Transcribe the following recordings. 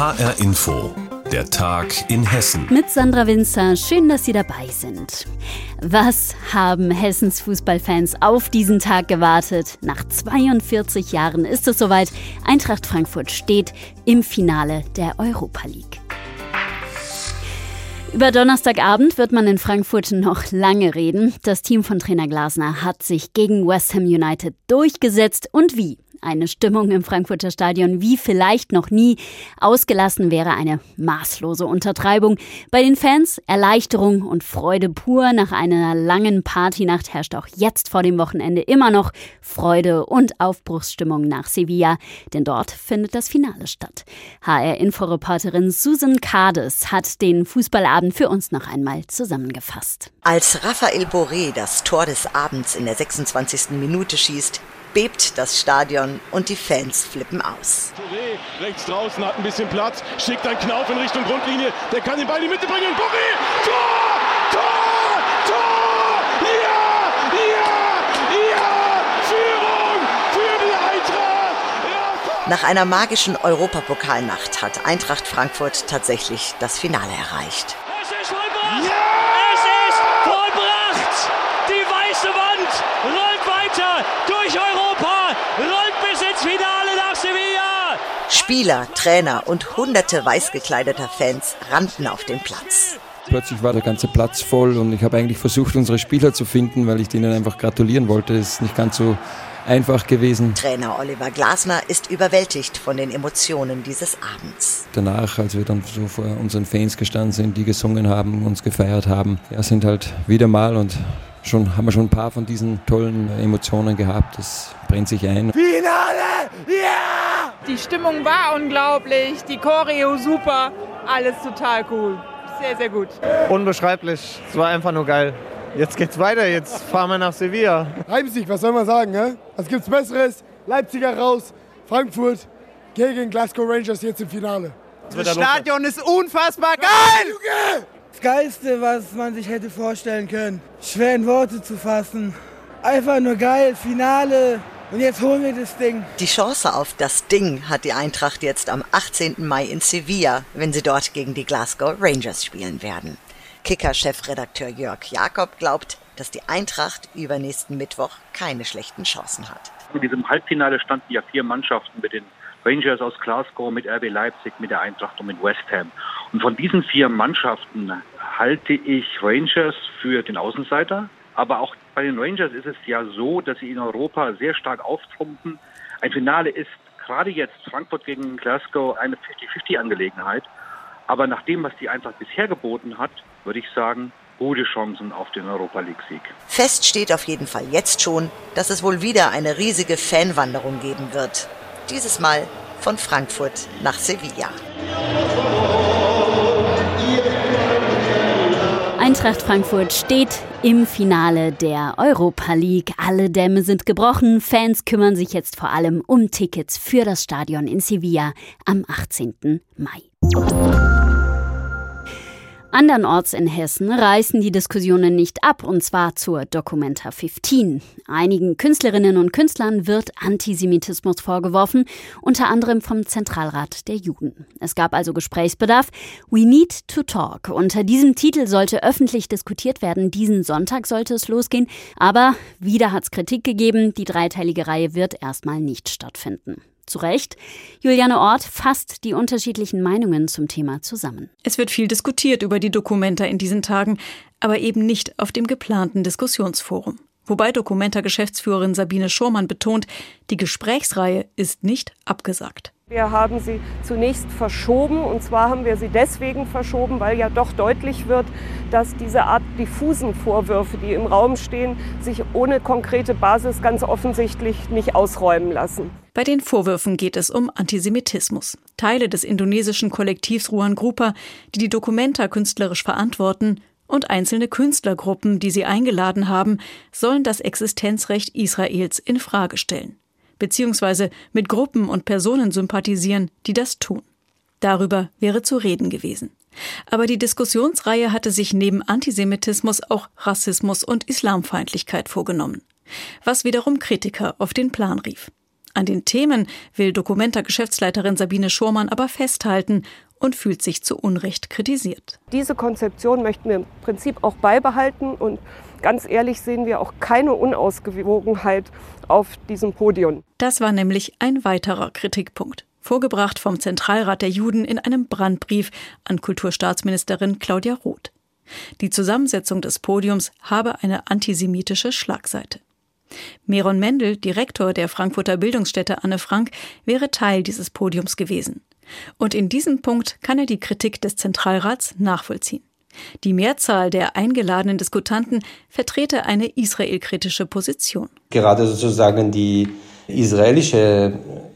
HR Info. Der Tag in Hessen. Mit Sandra Winzer. Schön, dass Sie dabei sind. Was haben Hessens Fußballfans auf diesen Tag gewartet? Nach 42 Jahren ist es soweit. Eintracht Frankfurt steht im Finale der Europa League. Über Donnerstagabend wird man in Frankfurt noch lange reden. Das Team von Trainer Glasner hat sich gegen West Ham United durchgesetzt und wie? Eine Stimmung im Frankfurter Stadion wie vielleicht noch nie. Ausgelassen wäre eine maßlose Untertreibung. Bei den Fans Erleichterung und Freude pur. Nach einer langen Partynacht herrscht auch jetzt vor dem Wochenende immer noch Freude und Aufbruchsstimmung nach Sevilla, denn dort findet das Finale statt. HR-Inforeporterin Susan Kades hat den Fußballabend für uns noch einmal zusammengefasst. Als Raphael Boré das Tor des Abends in der 26. Minute schießt, bebt das Stadion und die Fans flippen aus. Touré rechts draußen hat ein bisschen Platz, schickt einen Knauf in Richtung Grundlinie, der kann den Ball in die Mitte bringen. Boré! Tor! Tor! Tor! Ja! Ja! Ja! Führung für die Eintracht! Nach einer magischen Europapokalnacht hat Eintracht Frankfurt tatsächlich das Finale erreicht. Es ist vollbracht! Ja! Es ist vollbracht! Die weiße Wand rollt weiter durch Europa, rollt bis ins Finale nach Sevilla! Spieler, Trainer und hunderte weiß gekleideter Fans rannten auf den Platz. Plötzlich war der ganze Platz voll und ich habe eigentlich versucht, unsere Spieler zu finden, weil ich denen einfach gratulieren wollte. Es ist nicht ganz so einfach gewesen. Trainer Oliver Glasner ist überwältigt von den Emotionen dieses Abends. Danach, als wir dann so vor unseren Fans gestanden sind, die gesungen haben, uns gefeiert haben, ja, sind halt wieder mal und schon haben wir schon ein paar von diesen tollen Emotionen gehabt. Das brennt sich ein. Finale! Ja! Die Stimmung war unglaublich, die Choreo super, alles total cool. Sehr, sehr gut. Unbeschreiblich. Es war einfach nur geil. Jetzt geht's weiter, jetzt fahren wir nach Sevilla. Leipzig, was soll man sagen, ne? Was gibt's Besseres? Leipziger raus, Frankfurt gegen Glasgow Rangers jetzt im Finale. Das Stadion ist unfassbar geil! Das Geilste, was man sich hätte vorstellen können. Schwer in Worte zu fassen. Einfach nur geil, Finale. Und jetzt holen wir das Ding. Die Chance auf das Ding hat die Eintracht jetzt am 18. Mai in Sevilla, wenn sie dort gegen die Glasgow Rangers spielen werden. Kicker-Chefredakteur Jörg Jakob glaubt, dass die Eintracht übernächsten Mittwoch keine schlechten Chancen hat. In diesem Halbfinale standen ja vier Mannschaften mit den Rangers aus Glasgow, mit RB Leipzig, mit der Eintracht und mit West Ham. Und von diesen vier Mannschaften halte ich Rangers für den Außenseiter. Aber auch bei den Rangers ist es ja so, dass sie in Europa sehr stark auftrumpfen. Ein Finale ist gerade jetzt Frankfurt gegen Glasgow eine 50-50-Angelegenheit. Aber nach dem, was die Eintracht bisher geboten hat, würde ich sagen, gute Chancen auf den Europa League-Sieg. Fest steht auf jeden Fall jetzt schon, dass es wohl wieder eine riesige Fanwanderung geben wird. Dieses Mal von Frankfurt nach Sevilla. Eintracht Frankfurt steht im Finale der Europa League. Alle Dämme sind gebrochen. Fans kümmern sich jetzt vor allem um Tickets für das Stadion in Sevilla am 18. Mai. Andernorts in Hessen reißen die Diskussionen nicht ab, und zwar zur Documenta 15. Einigen Künstlerinnen und Künstlern wird Antisemitismus vorgeworfen, unter anderem vom Zentralrat der Juden. Es gab also Gesprächsbedarf. We need to talk. Unter diesem Titel sollte öffentlich diskutiert werden. Diesen Sonntag sollte es losgehen. Aber wieder hat es Kritik gegeben. Die dreiteilige Reihe wird erstmal nicht stattfinden. Zu Recht. Juliane Ort fasst die unterschiedlichen Meinungen zum Thema zusammen. Es wird viel diskutiert über die Dokumenta in diesen Tagen, aber eben nicht auf dem geplanten Diskussionsforum. Wobei Dokumenta-Geschäftsführerin Sabine Schurmann betont, die Gesprächsreihe ist nicht abgesagt. Wir haben sie zunächst verschoben und zwar haben wir sie deswegen verschoben, weil ja doch deutlich wird, dass diese Art diffusen Vorwürfe, die im Raum stehen, sich ohne konkrete Basis ganz offensichtlich nicht ausräumen lassen. Bei den Vorwürfen geht es um Antisemitismus. Teile des indonesischen Kollektivs Ruan Grupa, die die Dokumenta künstlerisch verantworten, und einzelne Künstlergruppen, die sie eingeladen haben, sollen das Existenzrecht Israels in Frage stellen beziehungsweise mit Gruppen und Personen sympathisieren, die das tun. Darüber wäre zu reden gewesen. Aber die Diskussionsreihe hatte sich neben Antisemitismus auch Rassismus und Islamfeindlichkeit vorgenommen, was wiederum Kritiker auf den Plan rief. An den Themen will Documenta-Geschäftsleiterin Sabine Schurmann aber festhalten und fühlt sich zu Unrecht kritisiert. Diese Konzeption möchten wir im Prinzip auch beibehalten und ganz ehrlich sehen wir auch keine Unausgewogenheit auf diesem Podium. Das war nämlich ein weiterer Kritikpunkt vorgebracht vom Zentralrat der Juden in einem Brandbrief an Kulturstaatsministerin Claudia Roth. Die Zusammensetzung des Podiums habe eine antisemitische Schlagseite. Meron Mendel, Direktor der Frankfurter Bildungsstätte Anne Frank, wäre Teil dieses Podiums gewesen. Und in diesem Punkt kann er die Kritik des Zentralrats nachvollziehen. Die Mehrzahl der eingeladenen Diskutanten vertrete eine israelkritische Position. Gerade sozusagen die israelische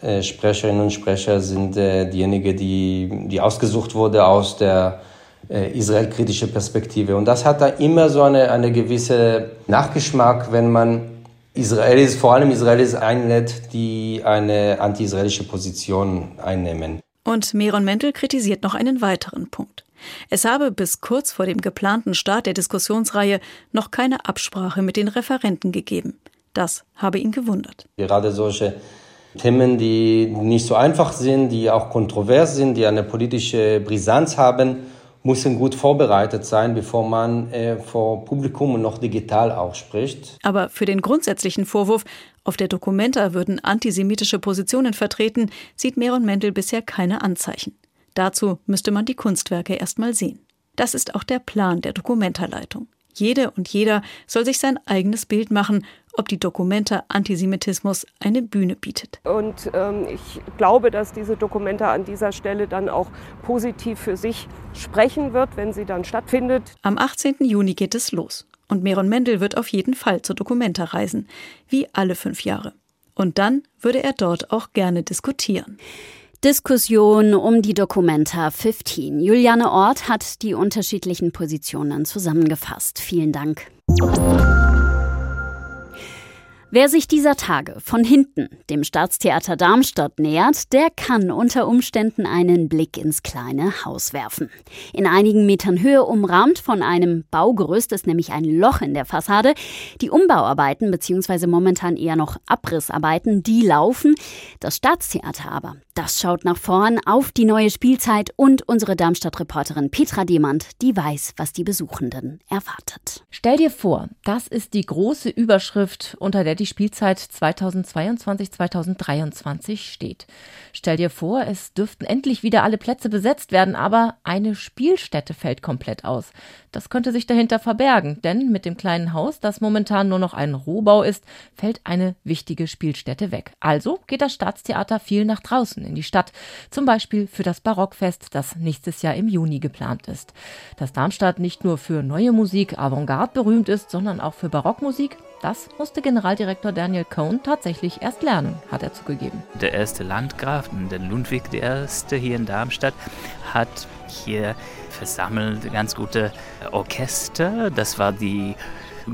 äh, Sprecherinnen und Sprecher sind äh, diejenigen, die, die ausgesucht wurde aus der äh, israelkritischen Perspektive. Und das hat da immer so eine, eine gewisse Nachgeschmack, wenn man Israelis, vor allem Israelis einlädt, die eine anti-israelische Position einnehmen. Und Meron Mendel kritisiert noch einen weiteren Punkt. Es habe bis kurz vor dem geplanten Start der Diskussionsreihe noch keine Absprache mit den Referenten gegeben. Das habe ihn gewundert. Gerade solche Themen, die nicht so einfach sind, die auch kontrovers sind, die eine politische Brisanz haben, müssen gut vorbereitet sein, bevor man äh, vor Publikum und noch digital auch spricht. Aber für den grundsätzlichen Vorwurf, auf der Dokumenta würden antisemitische Positionen vertreten, sieht Meron Mendel bisher keine Anzeichen. Dazu müsste man die Kunstwerke erstmal sehen. Das ist auch der Plan der Dokumentarleitung. Jede und jeder soll sich sein eigenes Bild machen, ob die Dokumenta Antisemitismus eine Bühne bietet. Und ähm, ich glaube, dass diese Dokumenta an dieser Stelle dann auch positiv für sich sprechen wird, wenn sie dann stattfindet. Am 18. Juni geht es los. Und Meron Mendel wird auf jeden Fall zur Dokumenta reisen, wie alle fünf Jahre. Und dann würde er dort auch gerne diskutieren. Diskussion um die Documenta 15. Juliane Ort hat die unterschiedlichen Positionen zusammengefasst. Vielen Dank. Wer sich dieser Tage von hinten dem Staatstheater Darmstadt nähert, der kann unter Umständen einen Blick ins kleine Haus werfen. In einigen Metern Höhe umrahmt von einem Baugerüst ist nämlich ein Loch in der Fassade. Die Umbauarbeiten bzw. momentan eher noch Abrissarbeiten, die laufen. Das Staatstheater aber, das schaut nach vorn auf die neue Spielzeit und unsere Darmstadt-Reporterin Petra Demand, die weiß, was die Besuchenden erwartet. Stell dir vor, das ist die große Überschrift, unter der die Spielzeit 2022-2023 steht. Stell dir vor, es dürften endlich wieder alle Plätze besetzt werden, aber eine Spielstätte fällt komplett aus. Das könnte sich dahinter verbergen, denn mit dem kleinen Haus, das momentan nur noch ein Rohbau ist, fällt eine wichtige Spielstätte weg. Also geht das Staatstheater viel nach draußen in die Stadt, zum Beispiel für das Barockfest, das nächstes Jahr im Juni geplant ist. Dass Darmstadt nicht nur für neue Musik Avantgarde berühmt ist, sondern auch für Barockmusik, das musste Generaldirektor Daniel Cohn tatsächlich erst lernen, hat er zugegeben. Der erste Landgraf, der Ludwig I. hier in Darmstadt, hat hier versammelt ganz gute Orchester. Das war die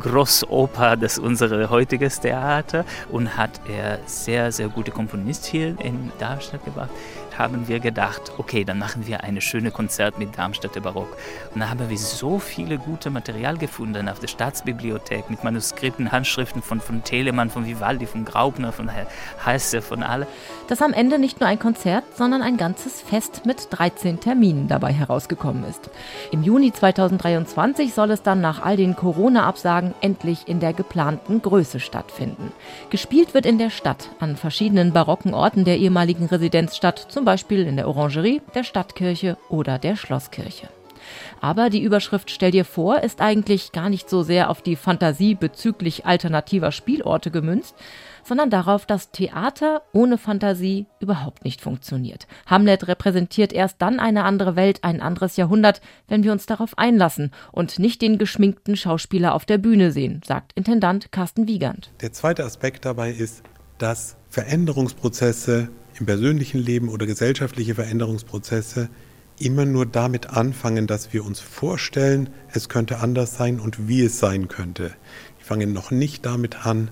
Grossoper des unseres heutiges Theater und hat er sehr, sehr gute Komponist hier in Darmstadt gebracht haben wir gedacht, okay, dann machen wir eine schöne Konzert mit Darmstädter Barock. Und da haben wir so viele gute Material gefunden auf der Staatsbibliothek mit Manuskripten, Handschriften von, von Telemann, von Vivaldi, von Graupner, von Heiße, von alle. Dass am Ende nicht nur ein Konzert, sondern ein ganzes Fest mit 13 Terminen dabei herausgekommen ist. Im Juni 2023 soll es dann nach all den Corona-Absagen endlich in der geplanten Größe stattfinden. Gespielt wird in der Stadt an verschiedenen barocken Orten der ehemaligen Residenzstadt, zum Beispiel in der Orangerie, der Stadtkirche oder der Schlosskirche. Aber die Überschrift Stell dir vor ist eigentlich gar nicht so sehr auf die Fantasie bezüglich alternativer Spielorte gemünzt, sondern darauf, dass Theater ohne Fantasie überhaupt nicht funktioniert. Hamlet repräsentiert erst dann eine andere Welt, ein anderes Jahrhundert, wenn wir uns darauf einlassen und nicht den geschminkten Schauspieler auf der Bühne sehen, sagt Intendant Carsten Wiegand. Der zweite Aspekt dabei ist, dass Veränderungsprozesse im persönlichen Leben oder gesellschaftliche Veränderungsprozesse immer nur damit anfangen, dass wir uns vorstellen, es könnte anders sein und wie es sein könnte. Die fangen noch nicht damit an,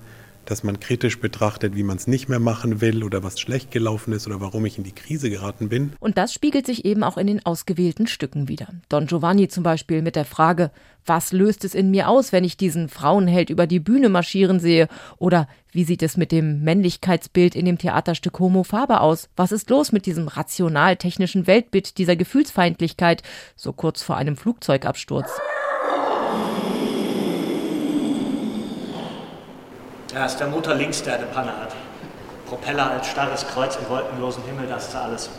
dass man kritisch betrachtet, wie man es nicht mehr machen will oder was schlecht gelaufen ist oder warum ich in die Krise geraten bin. Und das spiegelt sich eben auch in den ausgewählten Stücken wieder. Don Giovanni zum Beispiel mit der Frage, was löst es in mir aus, wenn ich diesen Frauenheld über die Bühne marschieren sehe? Oder wie sieht es mit dem Männlichkeitsbild in dem Theaterstück Homo Faber aus? Was ist los mit diesem rational-technischen Weltbild, dieser Gefühlsfeindlichkeit, so kurz vor einem Flugzeugabsturz? Ja, ist der Motor links, der eine Panne hat. Propeller als starres Kreuz im wolkenlosen Himmel, das ist alles.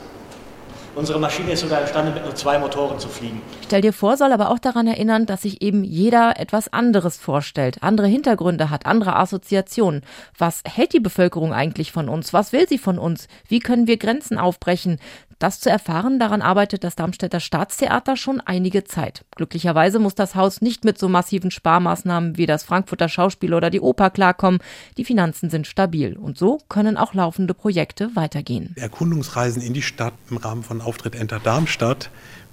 Unsere Maschine ist sogar imstande, mit nur zwei Motoren zu fliegen. Stell dir vor, soll aber auch daran erinnern, dass sich eben jeder etwas anderes vorstellt, andere Hintergründe hat, andere Assoziationen. Was hält die Bevölkerung eigentlich von uns? Was will sie von uns? Wie können wir Grenzen aufbrechen? Das zu erfahren, daran arbeitet das Darmstädter Staatstheater schon einige Zeit. Glücklicherweise muss das Haus nicht mit so massiven Sparmaßnahmen wie das Frankfurter Schauspiel oder die Oper klarkommen. Die Finanzen sind stabil und so können auch laufende Projekte weitergehen. Erkundungsreisen in die Stadt im Rahmen von Auftritt Enter Darmstadt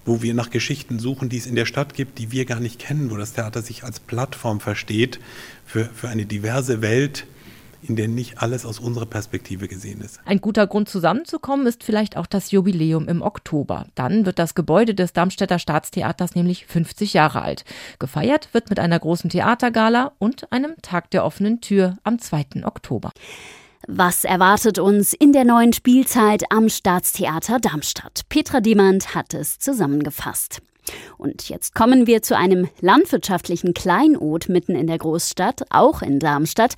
wo wir nach Geschichten suchen, die es in der Stadt gibt, die wir gar nicht kennen, wo das Theater sich als Plattform versteht für, für eine diverse Welt, in der nicht alles aus unserer Perspektive gesehen ist. Ein guter Grund zusammenzukommen ist vielleicht auch das Jubiläum im Oktober. Dann wird das Gebäude des Darmstädter Staatstheaters nämlich 50 Jahre alt. Gefeiert wird mit einer großen Theatergala und einem Tag der offenen Tür am 2. Oktober. Was erwartet uns in der neuen Spielzeit am Staatstheater Darmstadt? Petra Demand hat es zusammengefasst. Und jetzt kommen wir zu einem landwirtschaftlichen Kleinod mitten in der Großstadt, auch in Darmstadt.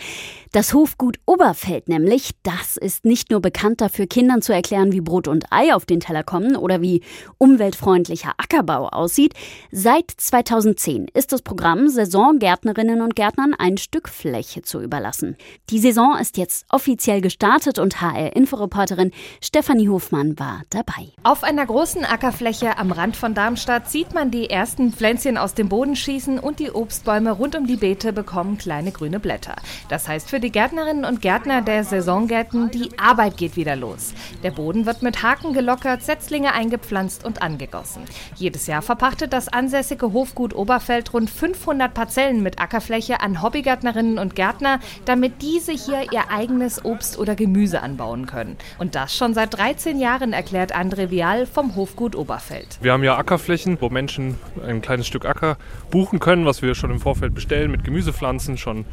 Das Hofgut Oberfeld nämlich, das ist nicht nur bekannt dafür, Kindern zu erklären, wie Brot und Ei auf den Teller kommen oder wie umweltfreundlicher Ackerbau aussieht. Seit 2010 ist das Programm Saisongärtnerinnen und Gärtnern ein Stück Fläche zu überlassen. Die Saison ist jetzt offiziell gestartet und HR-Inforeporterin Stefanie Hofmann war dabei. Auf einer großen Ackerfläche am Rand von Darmstadt sieht man die ersten Pflänzchen aus dem Boden schießen und die Obstbäume rund um die Beete bekommen kleine grüne Blätter. Das heißt für die Gärtnerinnen und Gärtner der Saisongärten, die Arbeit geht wieder los. Der Boden wird mit Haken gelockert, Setzlinge eingepflanzt und angegossen. Jedes Jahr verpachtet das ansässige Hofgut Oberfeld rund 500 Parzellen mit Ackerfläche an Hobbygärtnerinnen und Gärtner, damit diese hier ihr eigenes Obst oder Gemüse anbauen können. Und das schon seit 13 Jahren, erklärt André Vial vom Hofgut Oberfeld. Wir haben ja Ackerflächen, wo Menschen ein kleines Stück Acker buchen können, was wir schon im Vorfeld bestellen mit Gemüsepflanzen, schon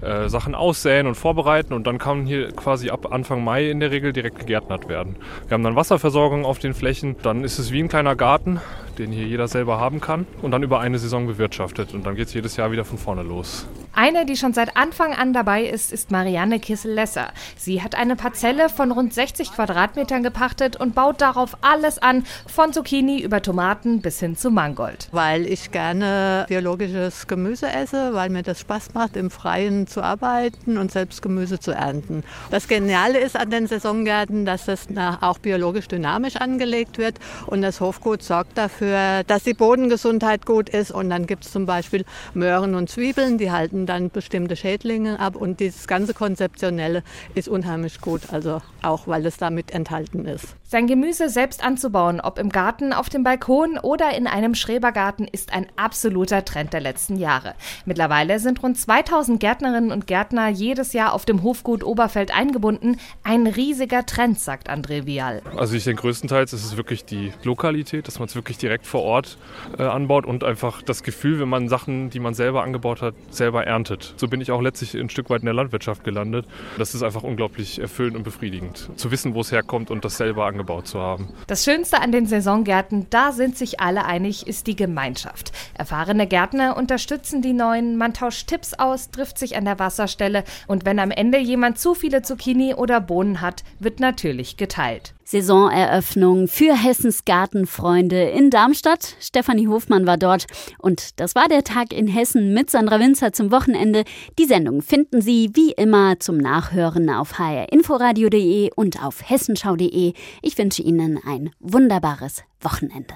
äh, Sachen aussäen und vorbereiten und dann kann hier quasi ab Anfang Mai in der Regel direkt gegärtnert werden. Wir haben dann Wasserversorgung auf den Flächen, dann ist es wie ein kleiner Garten, den hier jeder selber haben kann und dann über eine Saison bewirtschaftet und dann geht es jedes Jahr wieder von vorne los. Eine, die schon seit Anfang an dabei ist, ist Marianne Kissel-Lesser. Sie hat eine Parzelle von rund 60 Quadratmetern gepachtet und baut darauf alles an, von Zucchini über Tomaten bis hin zu Mangold. Weil ich gerne biologisches Gemüse esse, weil mir das Spaß macht, im Freien zu arbeiten und selbst Gemüse zu ernten. Das Geniale ist an den Saisongärten, dass das auch biologisch dynamisch angelegt wird und das Hofgut sorgt dafür, dass die Bodengesundheit gut ist und dann gibt es zum Beispiel Möhren und Zwiebeln, die halten dann bestimmte Schädlinge ab und dieses ganze Konzeptionelle ist unheimlich gut, also auch weil es damit enthalten ist. Sein Gemüse selbst anzubauen, ob im Garten, auf dem Balkon oder in einem Schrebergarten, ist ein absoluter Trend der letzten Jahre. Mittlerweile sind rund 2000 Gärtnerinnen und Gärtner jedes Jahr auf dem Hofgut Oberfeld eingebunden. Ein riesiger Trend, sagt André Vial. Also ich denke größtenteils ist es wirklich die Lokalität, dass man es wirklich direkt vor Ort äh, anbaut und einfach das Gefühl, wenn man Sachen, die man selber angebaut hat, selber erntet. So bin ich auch letztlich ein Stück weit in der Landwirtschaft gelandet. Das ist einfach unglaublich erfüllend und befriedigend, zu wissen, wo es herkommt und das selber angebaut zu haben. Das Schönste an den Saisongärten, da sind sich alle einig, ist die Gemeinschaft. Erfahrene Gärtner unterstützen die Neuen, man tauscht Tipps aus, trifft sich an der Wasserstelle und wenn am Ende jemand zu viele Zucchini oder Bohnen hat, wird natürlich geteilt. Saisoneröffnung für Hessens Gartenfreunde in Darmstadt. Stefanie Hofmann war dort. Und das war der Tag in Hessen mit Sandra Winzer zum Wochenende. Die Sendung finden Sie wie immer zum Nachhören auf hrinforadio.de und auf hessenschau.de. Ich wünsche Ihnen ein wunderbares Wochenende.